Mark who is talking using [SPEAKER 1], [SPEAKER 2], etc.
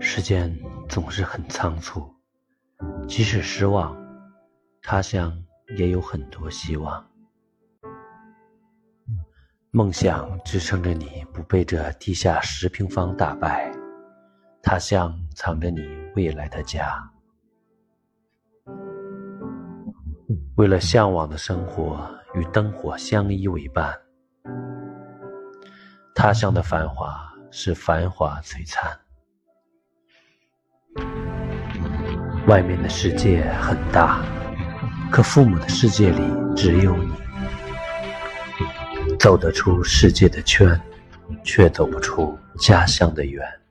[SPEAKER 1] 时间总是很仓促，即使失望，他乡也有很多希望。梦想支撑着你不被这地下十平方打败，他乡藏着你未来的家。为了向往的生活与灯火相依为伴，他乡的繁华是繁华璀璨。外面的世界很大，可父母的世界里只有你。走得出世界的圈，却走不出家乡的远。